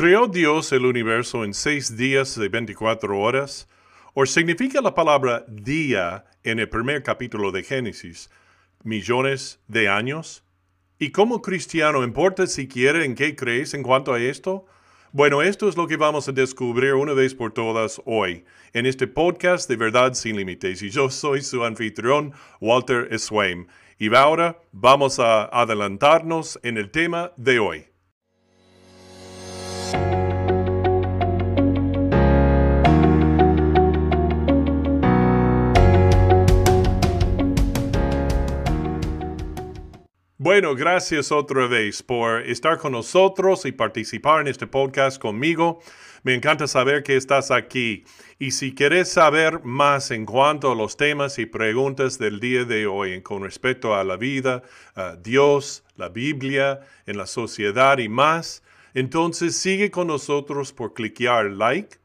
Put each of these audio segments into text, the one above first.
¿Creó Dios el universo en seis días de 24 horas? ¿O significa la palabra día en el primer capítulo de Génesis millones de años? ¿Y como cristiano importa si quiere en qué crees en cuanto a esto? Bueno, esto es lo que vamos a descubrir una vez por todas hoy en este podcast de Verdad sin Límites. Y yo soy su anfitrión, Walter Swaim. Y ahora vamos a adelantarnos en el tema de hoy. Bueno, gracias otra vez por estar con nosotros y participar en este podcast conmigo. Me encanta saber que estás aquí. Y si quieres saber más en cuanto a los temas y preguntas del día de hoy con respecto a la vida, a Dios, la Biblia, en la sociedad y más, entonces sigue con nosotros por cliquear like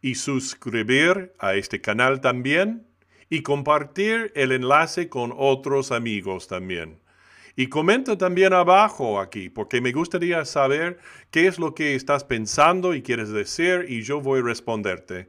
y suscribir a este canal también y compartir el enlace con otros amigos también. Y comenta también abajo aquí, porque me gustaría saber qué es lo que estás pensando y quieres decir y yo voy a responderte.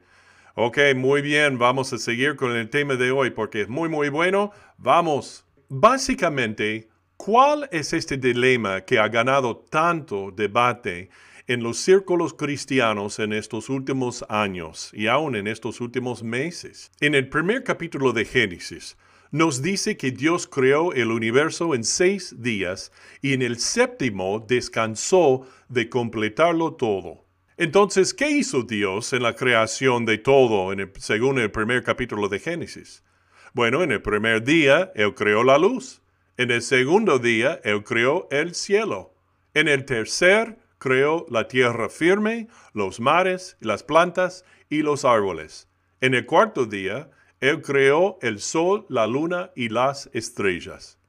Ok, muy bien, vamos a seguir con el tema de hoy porque es muy, muy bueno. Vamos. Básicamente, ¿cuál es este dilema que ha ganado tanto debate en los círculos cristianos en estos últimos años y aún en estos últimos meses? En el primer capítulo de Génesis, nos dice que Dios creó el universo en seis días y en el séptimo descansó de completarlo todo. Entonces, ¿qué hizo Dios en la creación de todo según el primer capítulo de Génesis? Bueno, en el primer día Él creó la luz. En el segundo día Él creó el cielo. En el tercer creó la tierra firme, los mares, las plantas y los árboles. En el cuarto día él creó el sol, la luna y las estrellas.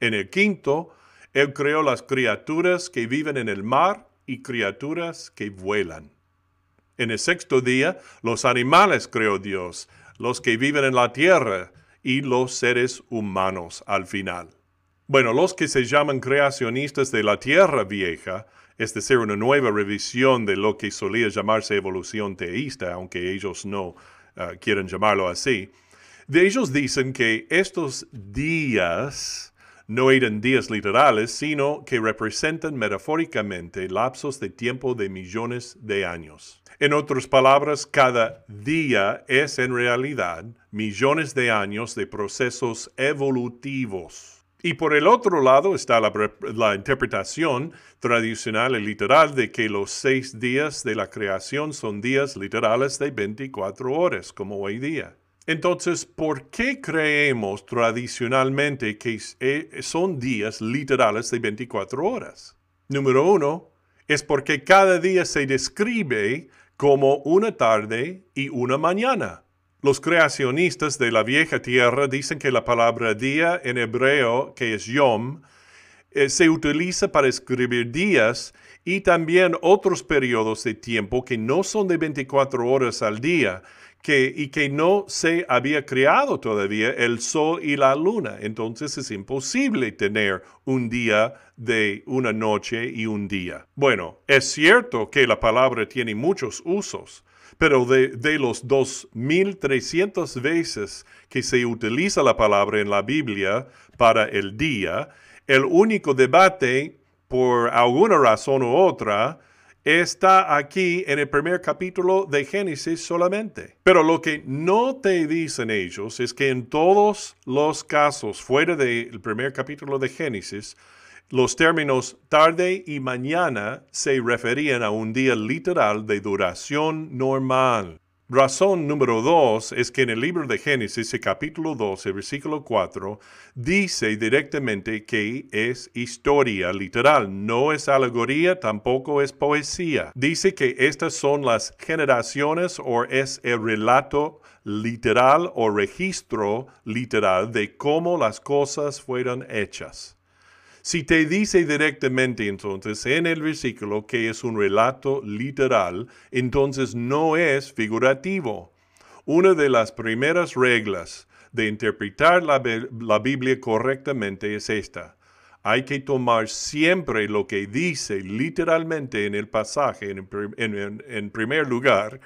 En el quinto, Él creó las criaturas que viven en el mar y criaturas que vuelan. En el sexto día, los animales creó Dios, los que viven en la tierra y los seres humanos al final. Bueno, los que se llaman creacionistas de la tierra vieja, es decir, una nueva revisión de lo que solía llamarse evolución teísta, aunque ellos no uh, quieren llamarlo así, de ellos dicen que estos días no eran días literales, sino que representan metafóricamente lapsos de tiempo de millones de años. En otras palabras, cada día es en realidad millones de años de procesos evolutivos. Y por el otro lado está la, interpretación tradicional y literal de que los seis días de la creación son días literales de 24 horas, como hoy día. Entonces, ¿por qué creemos tradicionalmente que eh, son días literales de 24 horas? Número uno, es porque cada día se describe como una tarde y una mañana. Los creacionistas de la vieja tierra dicen que la palabra día en hebreo, que es yom, eh, se utiliza para escribir días y también otros periodos de tiempo que no son de 24 horas al día, y que no se había creado todavía el sol y la luna. Entonces es imposible tener un día de una noche y un día. Bueno, es cierto que la palabra tiene muchos usos, pero de, de los 2.300 veces que se utiliza la palabra en la Biblia para el día, el único debate, por alguna razón u otra, está aquí en el primer capítulo de Génesis solamente. Pero lo que no te dicen ellos es que en todos los casos fuera del primer capítulo de Génesis, los términos tarde y mañana se referían a un día literal de duración normal. Razón número dos es que en el libro de Génesis, el capítulo 12, versículo 4, dice directamente que es historia literal, no es alegoría, tampoco es poesía. Dice que estas son las generaciones o es el relato literal o registro literal de cómo las cosas fueron hechas. Si te dice directamente entonces en el versículo que es un relato literal, entonces no es figurativo. Una de las primeras reglas de interpretar la, Biblia correctamente es esta. hay que tomar siempre lo que dice literalmente en el pasaje en, primer lugar,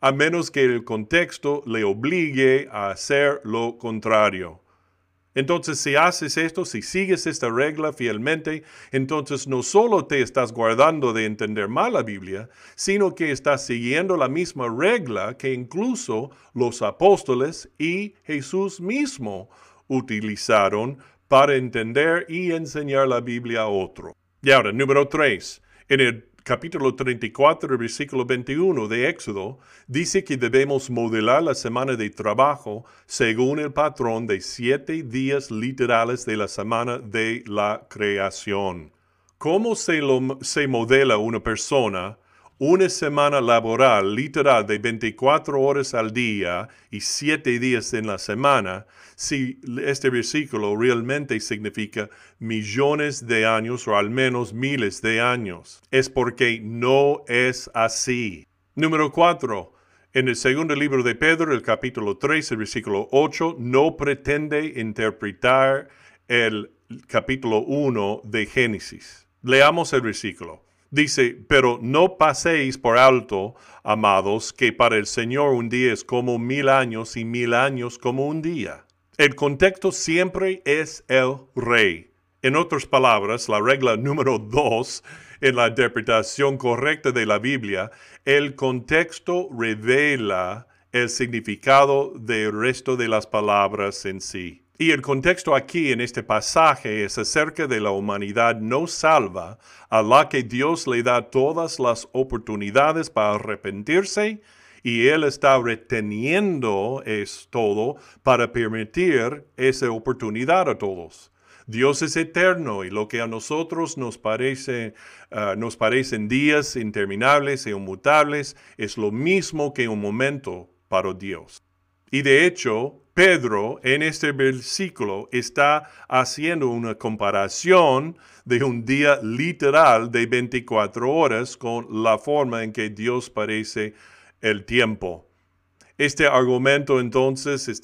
a menos que el contexto le obligue a hacer lo contrario. Entonces, si haces esto, si sigues esta regla fielmente, entonces no solo te estás guardando de entender mal la Biblia, sino que estás siguiendo la misma regla que incluso los apóstoles y Jesús mismo utilizaron para entender y enseñar la Biblia a otro. Y ahora, número 3. En el capítulo 34, versículo 21 de Éxodo, dice que debemos modelar la semana de trabajo según el patrón de siete días literales de la semana de la creación. ¿Cómo se, se modela una persona una semana laboral literal de 24 horas al día y 7 días en la semana, si este versículo realmente significa millones de años o al menos miles de años. Es porque no es así. Número 4. En el segundo libro de Pedro, el capítulo 3, el versículo 8, no pretende interpretar el capítulo 1 de Génesis. Leamos el versículo. Dice, pero no paséis por alto, amados, que para el Señor un día es como mil años y mil años como un día. El contexto siempre es el rey. En otras palabras, la regla número dos en la interpretación correcta de la Biblia, el contexto revela el significado del resto de las palabras en sí. Y el contexto aquí en este pasaje es acerca de la humanidad no salva a la que Dios le da todas las oportunidades para arrepentirse y Él está reteniendo es todo para permitir esa oportunidad a todos. Dios es eterno y lo que a nosotros nos parece ah, nos parecen días interminables e inmutables es lo mismo que un momento para Dios. Y de hecho, Pedro en este versículo está haciendo una comparación de un día literal de 24 horas con la forma en que Dios parece el tiempo. Este argumento entonces es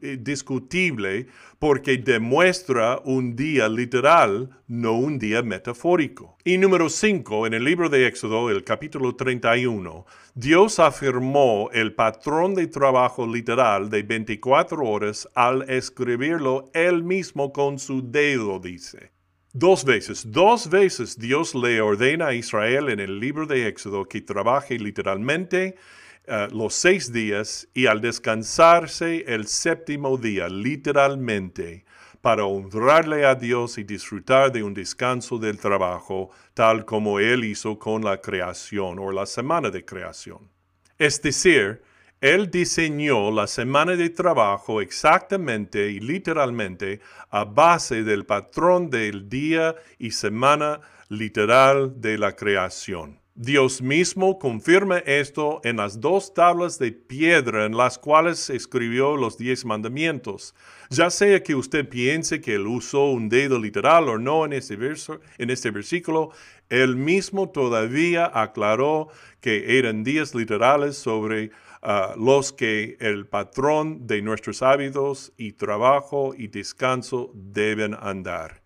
eh, discutible porque demuestra un día literal, no un día metafórico. Y número 5, en el libro de Éxodo, el capítulo 31, Dios afirmó el patrón de trabajo literal de 24 horas al escribirlo él mismo con su dedo, dice. Dos veces, dos veces Dios le ordena a Israel en el libro de Éxodo que trabaje literalmente eh, los seis días y al descansarse el séptimo día, literalmente, para honrarle a Dios y disfrutar de un descanso del trabajo, tal como Él hizo con la creación o la semana de creación. Es decir, Él diseñó la semana de trabajo exactamente y literalmente a base del patrón del día y semana literal de la creación. Dios mismo confirma esto en las dos tablas de piedra en las cuales escribió los diez mandamientos. Ya sea que usted piense que él usó un dedo literal o no en este, verso, en este versículo, él mismo todavía aclaró que eran días literales sobre ah, los que el patrón de nuestros hábitos y trabajo y descanso deben andar.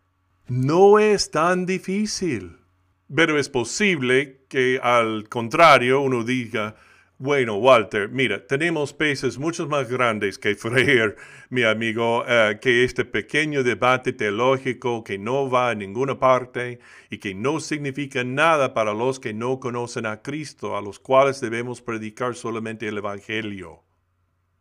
No es tan difícil. Pero es posible que al contrario uno diga, bueno, Walter, mira, tenemos peces mucho más grandes que freír, mi amigo, eh, que este pequeño debate teológico que no va a ninguna parte y que no significa nada para los que no conocen a Cristo, a los cuales debemos predicar solamente el Evangelio.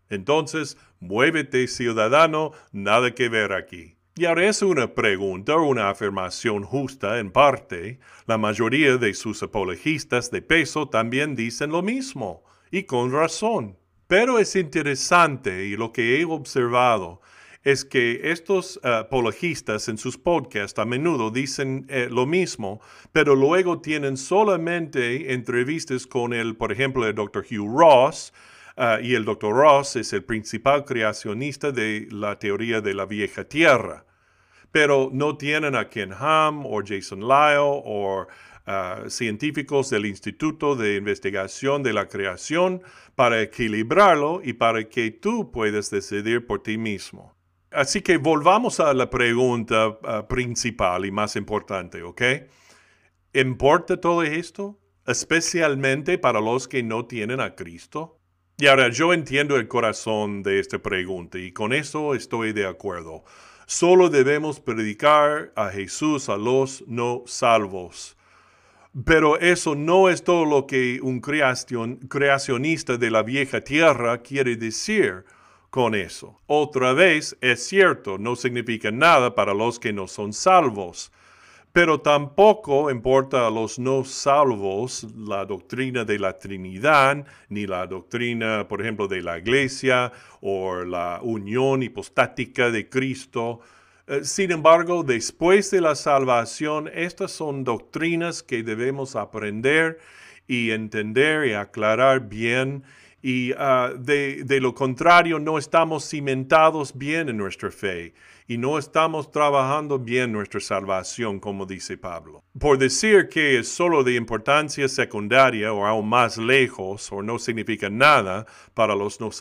Entonces, muévete, ciudadano, nada que ver aquí. Y ahora es una pregunta o una afirmación justa en parte. La mayoría de sus apologistas de peso también dicen lo mismo, y con razón. Pero es interesante y lo que he observado es que estos eh, apologistas en sus podcasts a menudo dicen eh, lo mismo, pero luego tienen solamente entrevistas con el, por ejemplo, el Dr. Hugh Ross, eh, y el Dr. Ross es el principal creacionista de la teoría de la vieja tierra pero no tienen a Ken Ham o Jason Lyle o uh, científicos del Instituto de Investigación de la Creación para equilibrarlo y para que tú puedas decidir por ti mismo. Así que volvamos a la pregunta uh, principal y más importante, ¿ok? ¿Importa todo esto? Especialmente para los que no tienen a Cristo. Y ahora yo entiendo el corazón de esta pregunta y con eso estoy de acuerdo. Solo debemos predicar a Jesús a los no salvos. Pero eso no es todo lo que un creacionista de la vieja tierra quiere decir con eso. Otra vez, es cierto, no significa nada para los que no son salvos. Pero tampoco importa a los no salvos la doctrina de la Trinidad, ni la doctrina, por ejemplo, de la Iglesia o la unión hipostática de Cristo. Eh, sin embargo, después de la salvación, estas son doctrinas que debemos aprender y entender y aclarar bien y ah, de, de, lo contrario no estamos cimentados bien en nuestra fe y no estamos trabajando bien nuestra salvación, como dice Pablo. Por decir que es solo de importancia secundaria o aún más lejos o no significa nada para los no,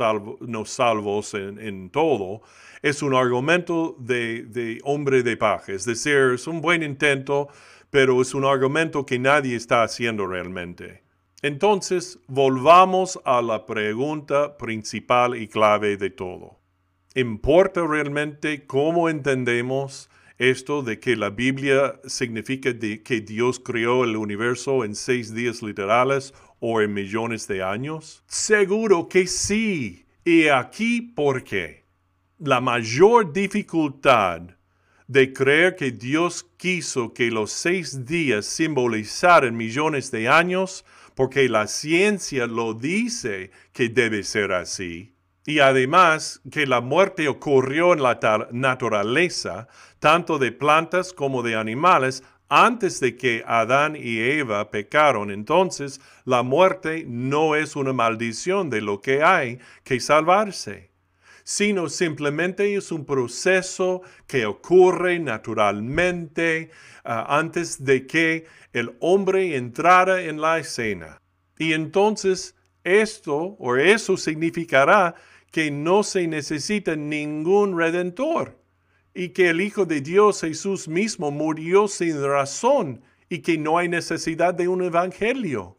salvos en, en, todo, es un argumento de, de hombre de paja. Es decir, es un buen intento, pero es un argumento que nadie está haciendo realmente. Entonces, volvamos a la pregunta principal y clave de todo. ¿Importa realmente cómo entendemos esto de que la Biblia significa que Dios creó el universo en seis días literales o en millones de años? Seguro que sí. Y aquí, ¿por qué? La mayor dificultad de creer que Dios quiso que los seis días simbolizaran millones de años porque la ciencia lo dice que debe ser así. Y además que la muerte ocurrió en la naturaleza, tanto de plantas como de animales, antes de que Adán y Eva pecaron. Entonces, la muerte no es una maldición de lo que hay que salvarse, sino simplemente es un proceso que ocurre naturalmente ah, antes de que el hombre entrara en la escena. Y entonces esto o eso significará que no se necesita ningún redentor y que el Hijo de Dios Jesús mismo murió sin razón y que no hay necesidad de un evangelio.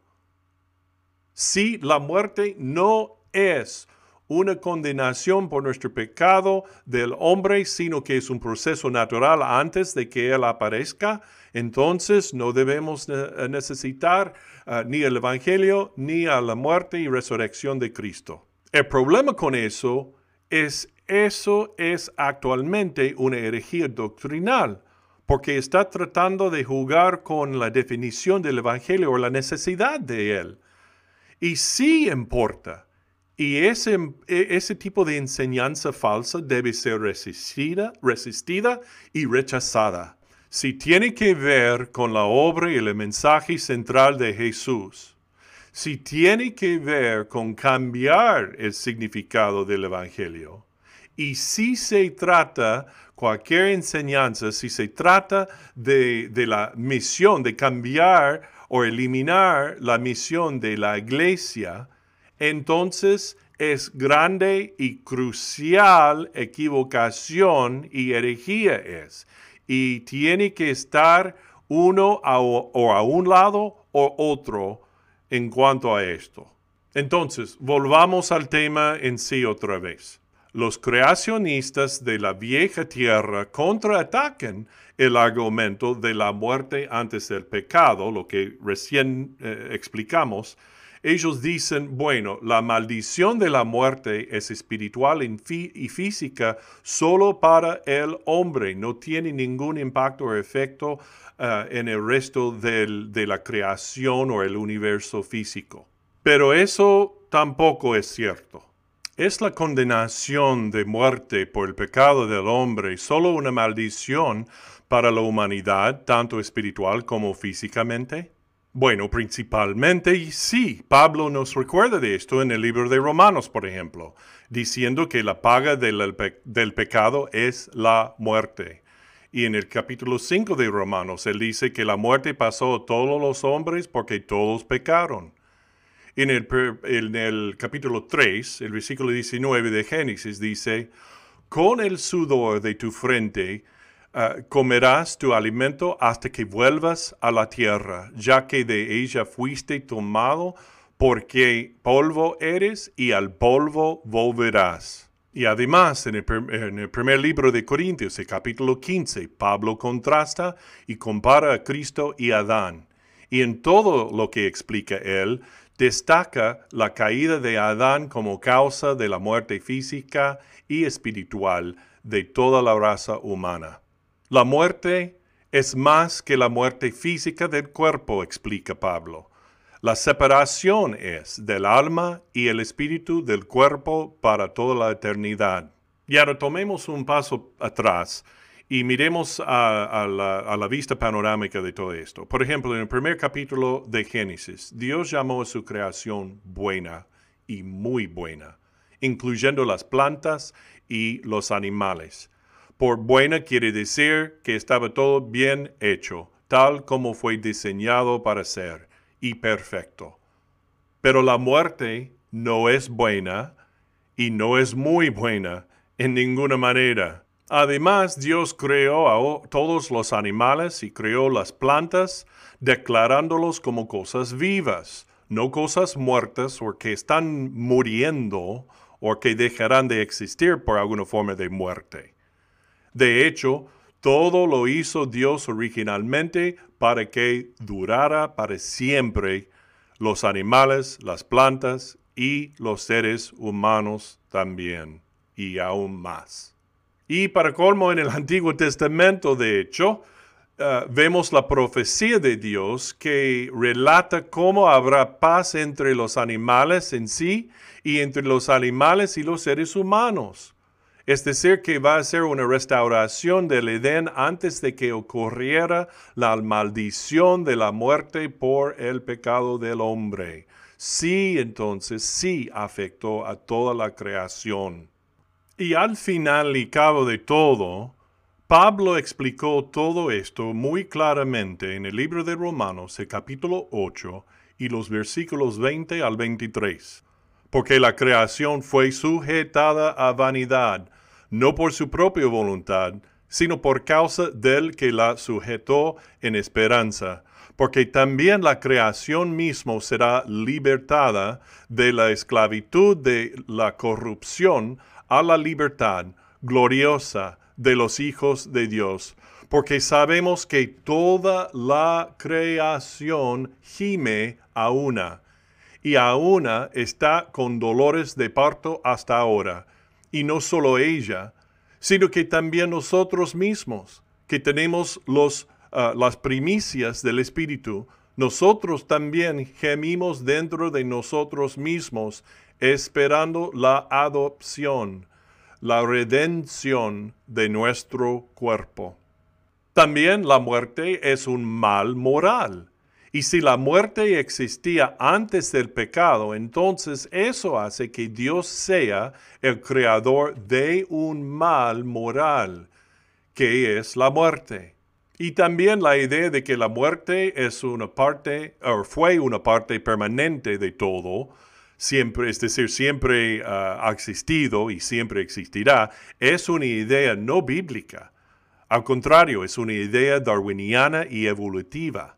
Si la muerte no es una condenación por nuestro pecado del hombre, sino que es un proceso natural antes de que Él aparezca, entonces no debemos eh, necesitar eh, ni el Evangelio ni a la muerte y resurrección de Cristo. El problema con eso es eso es actualmente una herejía doctrinal, porque está tratando de jugar con la definición del Evangelio o la necesidad de él. Y sí importa y ese, e, ese tipo de enseñanza falsa debe ser resistida, resistida y rechazada. Si tiene que ver con la obra y el mensaje central de Jesús, si tiene que ver con cambiar el significado del Evangelio, y si se trata cualquier enseñanza, si se trata de, de la misión, de cambiar o eliminar la misión de la iglesia, entonces es grande y crucial equivocación y herejía es. Y tiene que estar uno a, o a un lado o otro en cuanto a esto. Entonces, volvamos al tema en sí otra vez. Los creacionistas de la vieja tierra contraatacan el argumento de la muerte antes del pecado, lo que recién eh, explicamos, ellos dicen, bueno, la maldición de la muerte es espiritual y física solo para el hombre, no tiene ningún impacto o efecto eh, en el resto de la creación o el universo físico. Pero eso tampoco es cierto. ¿Es la condenación de muerte por el pecado del hombre solo una maldición para la humanidad, tanto espiritual como físicamente? Bueno, principalmente sí. Pablo nos recuerda de esto en el libro de Romanos, por ejemplo, diciendo que la paga del, del pecado es la muerte. Y en el capítulo 5 de Romanos, él dice que la muerte pasó a todos los hombres porque todos pecaron. En el, en el capítulo 3, el versículo 19 de Génesis dice, con el sudor de tu frente ah, comerás tu alimento hasta que vuelvas a la tierra, ya que de ella fuiste tomado, porque polvo eres y al polvo volverás. Y además, en el, primer libro de Corintios, el capítulo 15, Pablo contrasta y compara a Cristo y a Adán. Y en todo lo que explica él, destaca la caída de Adán como causa de la muerte física y espiritual de toda la raza humana. La muerte es más que la muerte física del cuerpo, explica Pablo. La separación es del alma y el espíritu del cuerpo para toda la eternidad. Y ahora tomemos un paso atrás y miremos a, la, vista panorámica de todo esto. Por ejemplo, en el primer capítulo de Génesis, Dios llamó a su creación buena y muy buena, incluyendo las plantas y los animales. Por buena quiere decir que estaba todo bien hecho, tal como fue diseñado para ser, y perfecto. Pero la muerte no es buena y no es muy buena en ninguna manera. Además, Dios creó a todos los animales y creó las plantas, declarándolos como cosas vivas, no cosas muertas o que están muriendo o que dejarán de existir por alguna forma de muerte. De hecho, todo lo hizo Dios originalmente para que durara para siempre los animales, las plantas y los seres humanos también, y aún más. Y para colmo, en el Antiguo Testamento, de hecho, eh, vemos la profecía de Dios que relata cómo habrá paz entre los animales en sí y entre los animales y los seres humanos. Es decir, que va a ser una restauración del Edén antes de que ocurriera la maldición de la muerte por el pecado del hombre. Sí, entonces, sí afectó a toda la creación. Y al final y cabo de todo, Pablo explicó todo esto muy claramente en el libro de Romanos, el capítulo 8 y los versículos 20 al 23. Porque la creación fue sujetada a vanidad, no por su propia voluntad, sino por causa del que la sujetó en esperanza, porque también la creación mismo será libertada de la esclavitud de la corrupción a la libertad gloriosa de los hijos de Dios, porque sabemos que toda la creación gime a una, y a una está con dolores de parto hasta ahora, y no solo ella, sino que también nosotros mismos, que tenemos los, ah, las primicias del Espíritu, nosotros también gemimos dentro de nosotros mismos esperando la adopción, la redención de nuestro cuerpo. También la muerte es un mal moral. Y si la muerte existía antes del pecado, entonces eso hace que Dios sea el creador de un mal moral, que es la muerte. Y también la idea de que la muerte es una parte, o fue una parte permanente de todo, siempre, es decir, siempre ah, ha existido y siempre existirá, es una idea no bíblica. Al contrario, es una idea darwiniana y evolutiva.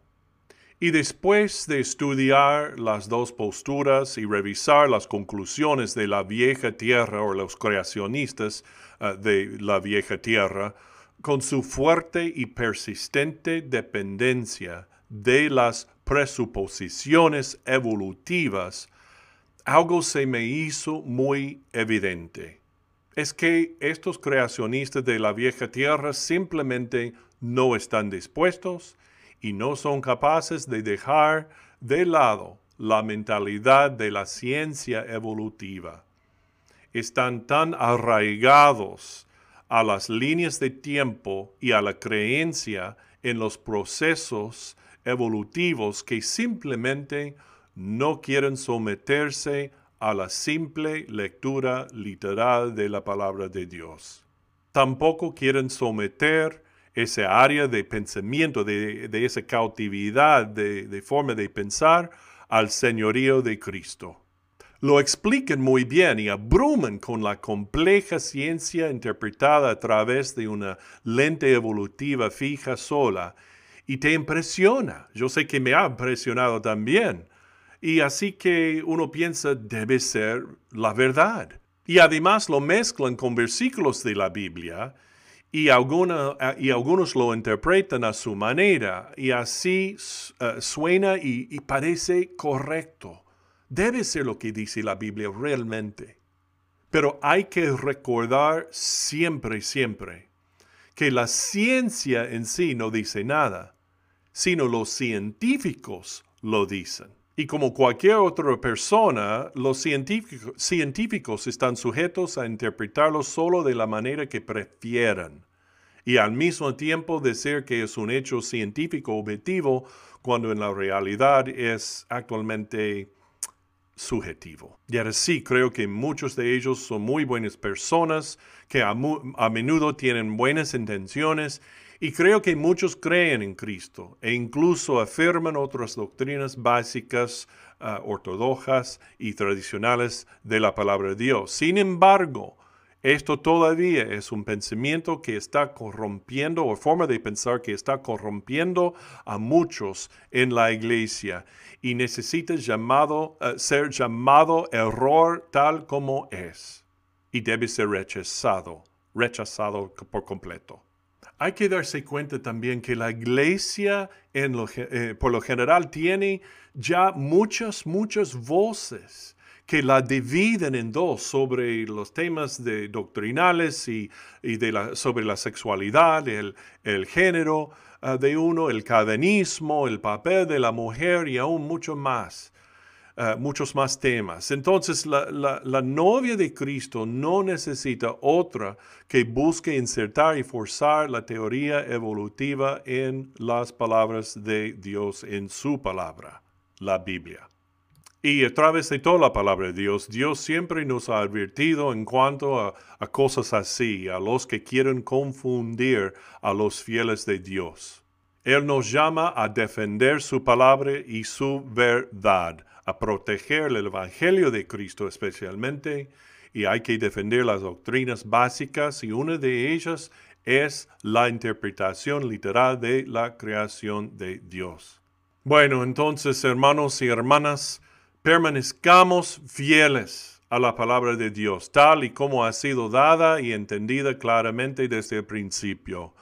Y después de estudiar las dos posturas y revisar las conclusiones de la vieja tierra o los creacionistas ah, de la vieja tierra, con su fuerte y persistente dependencia de las presuposiciones evolutivas, algo se me hizo muy evidente. Es que estos creacionistas de la vieja tierra simplemente no están dispuestos y no son capaces de dejar de lado la mentalidad de la ciencia evolutiva. Están tan arraigados a las líneas de tiempo y a la creencia en los procesos evolutivos que simplemente no quieren someterse a la simple lectura literal de la palabra de Dios. Tampoco quieren someter ese área de pensamiento, de, esa cautividad, de, de forma de pensar al señorío de Cristo. lo explican muy bien y abruman con la compleja ciencia interpretada a través de una lente evolutiva fija sola y te impresiona. Yo sé que me ha impresionado también. Y así que uno piensa debe ser la verdad. Y además lo mezclan con versículos de la Biblia y, y algunos lo interpretan a su manera y así eh, suena y parece correcto. Debe ser lo que dice la Biblia realmente. Pero hay que recordar siempre, siempre, que la ciencia en sí no dice nada, sino los científicos lo dicen. Y como cualquier otra persona, los científicos, están sujetos a interpretarlo solo de la manera que prefieran y al mismo tiempo decir que es un hecho científico objetivo cuando en la realidad es actualmente subjetivo. Y ahora sí, creo que muchos de ellos son muy buenas personas, que a, menudo tienen buenas intenciones, y creo que muchos creen en Cristo e incluso afirman otras doctrinas básicas, uh, ortodoxas y tradicionales de la palabra de Dios. Sin embargo, esto todavía es un pensamiento que está corrompiendo o forma de pensar que está corrompiendo a muchos en la iglesia y necesita eh, ser llamado error tal como es y debe ser rechazado, rechazado por completo. Hay que darse cuenta también que la iglesia eh, por lo general tiene ya muchas, muchas voces que la dividen en dos sobre los temas de doctrinales y, sobre la sexualidad, el, el género ah, de uno, el cadenismo, el papel de la mujer y aún mucho más. Ah, muchos más temas. Entonces, la, la, la, novia de Cristo no necesita otra que busque insertar y forzar la teoría evolutiva en las palabras de Dios, en su palabra, la Biblia. Y a través de toda la palabra de Dios, Dios siempre nos ha advertido en cuanto a, cosas así, a los que quieren confundir a los fieles de Dios. Él nos llama a defender su palabra y su verdad, a proteger el Evangelio de Cristo especialmente, y hay que defender las doctrinas básicas y una de ellas es la interpretación literal de la creación de Dios. Bueno, entonces hermanos y hermanas, permanezcamos fieles a la palabra de Dios, tal y como ha sido dada y entendida claramente desde el principio.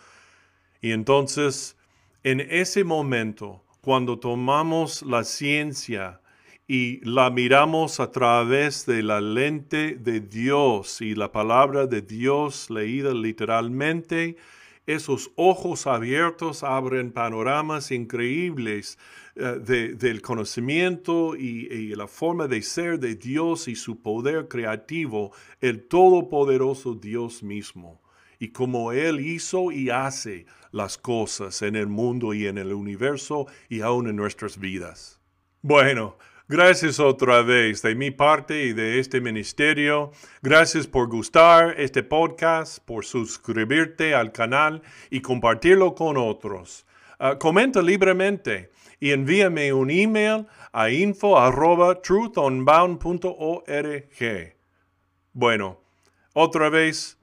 Y entonces, en ese momento, cuando tomamos la ciencia y la miramos a través de la lente de Dios y la palabra de Dios leída literalmente, esos ojos abiertos abren panoramas increíbles eh, del conocimiento y, la forma de ser de Dios y su poder creativo, el todopoderoso Dios mismo, y como Él hizo y hace las cosas en el mundo y en el universo y aún en nuestras vidas. Bueno, Gracias otra vez de mi parte y de este ministerio. Gracias por gustar este podcast, por suscribirte al canal y compartirlo con otros. Ah, comenta libremente y envíame un email a info Bueno, otra vez,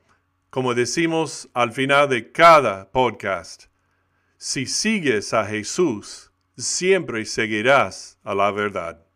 como decimos al final de cada podcast, si sigues a Jesús, siempre seguirás a la verdad.